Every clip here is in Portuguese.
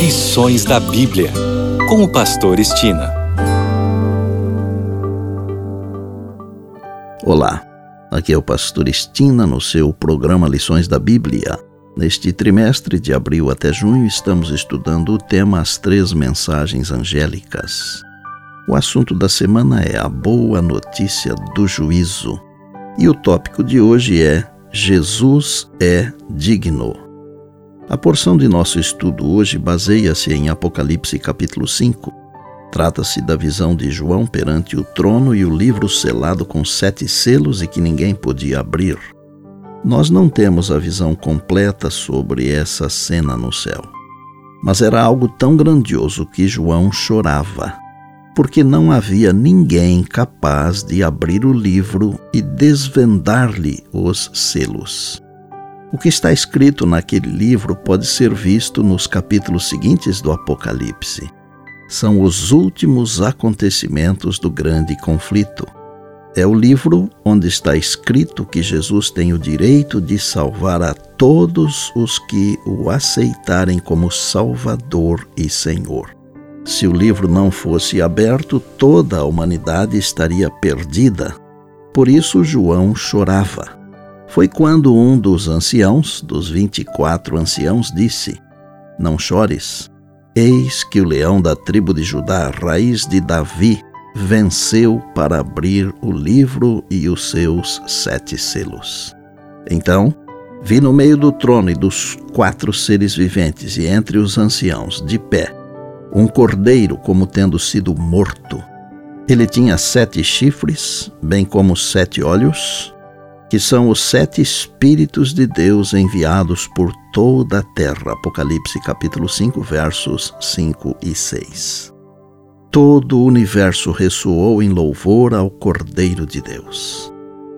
Lições da Bíblia, com o Pastor Estina. Olá, aqui é o Pastor Estina no seu programa Lições da Bíblia. Neste trimestre, de abril até junho, estamos estudando o tema As Três Mensagens Angélicas. O assunto da semana é a boa notícia do juízo. E o tópico de hoje é Jesus é digno. A porção de nosso estudo hoje baseia-se em Apocalipse capítulo 5. Trata-se da visão de João perante o trono e o livro selado com sete selos e que ninguém podia abrir. Nós não temos a visão completa sobre essa cena no céu. Mas era algo tão grandioso que João chorava, porque não havia ninguém capaz de abrir o livro e desvendar-lhe os selos. O que está escrito naquele livro pode ser visto nos capítulos seguintes do Apocalipse. São os últimos acontecimentos do grande conflito. É o livro onde está escrito que Jesus tem o direito de salvar a todos os que o aceitarem como Salvador e Senhor. Se o livro não fosse aberto, toda a humanidade estaria perdida. Por isso João chorava foi quando um dos anciãos, dos vinte e quatro anciãos, disse: Não chores, eis que o leão da tribo de Judá, raiz de Davi, venceu para abrir o livro e os seus sete selos. Então, vi no meio do trono e dos quatro seres viventes e entre os anciãos, de pé, um cordeiro como tendo sido morto. Ele tinha sete chifres, bem como sete olhos, que são os sete Espíritos de Deus enviados por toda a terra. Apocalipse capítulo 5, versos 5 e 6. Todo o universo ressoou em louvor ao Cordeiro de Deus.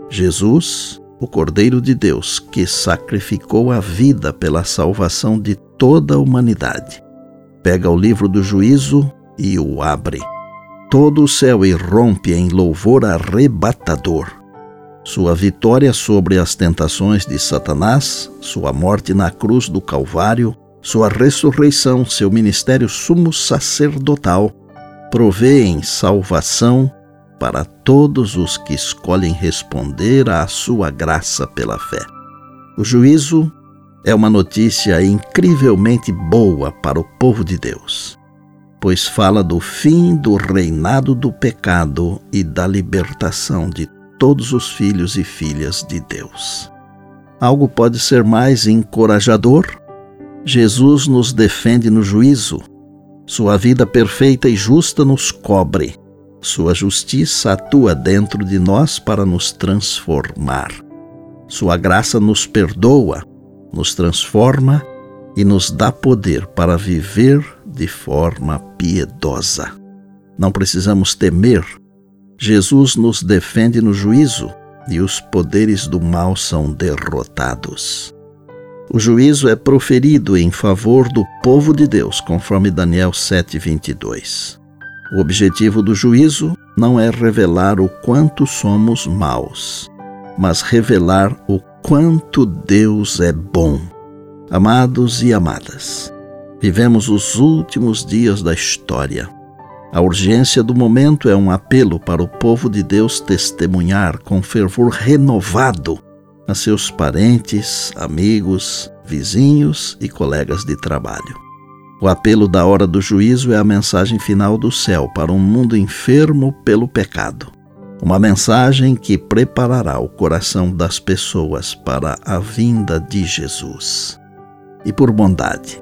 Jesus, o Cordeiro de Deus, que sacrificou a vida pela salvação de toda a humanidade, pega o livro do juízo e o abre. Todo o céu irrompe em louvor arrebatador sua vitória sobre as tentações de Satanás, sua morte na cruz do Calvário, sua ressurreição, seu ministério sumo sacerdotal, provêem salvação para todos os que escolhem responder à sua graça pela fé. O juízo é uma notícia incrivelmente boa para o povo de Deus, pois fala do fim do reinado do pecado e da libertação de todos os filhos e filhas de Deus. Algo pode ser mais encorajador? Jesus nos defende no juízo. Sua vida perfeita e justa nos cobre. Sua justiça atua dentro de nós para nos transformar. Sua graça nos perdoa, nos transforma e nos dá poder para viver de forma piedosa. Não precisamos temer Jesus nos defende no juízo e os poderes do mal são derrotados. O juízo é proferido em favor do povo de Deus, conforme Daniel 7:22. O objetivo do juízo não é revelar o quanto somos maus, mas revelar o quanto Deus é bom. Amados e amadas, vivemos os últimos dias da história a urgência do momento é um apelo para o povo de Deus testemunhar com fervor renovado a seus parentes, amigos, vizinhos e colegas de trabalho. O apelo da hora do juízo é a mensagem final do céu para um mundo enfermo pelo pecado. Uma mensagem que preparará o coração das pessoas para a vinda de Jesus. E por bondade,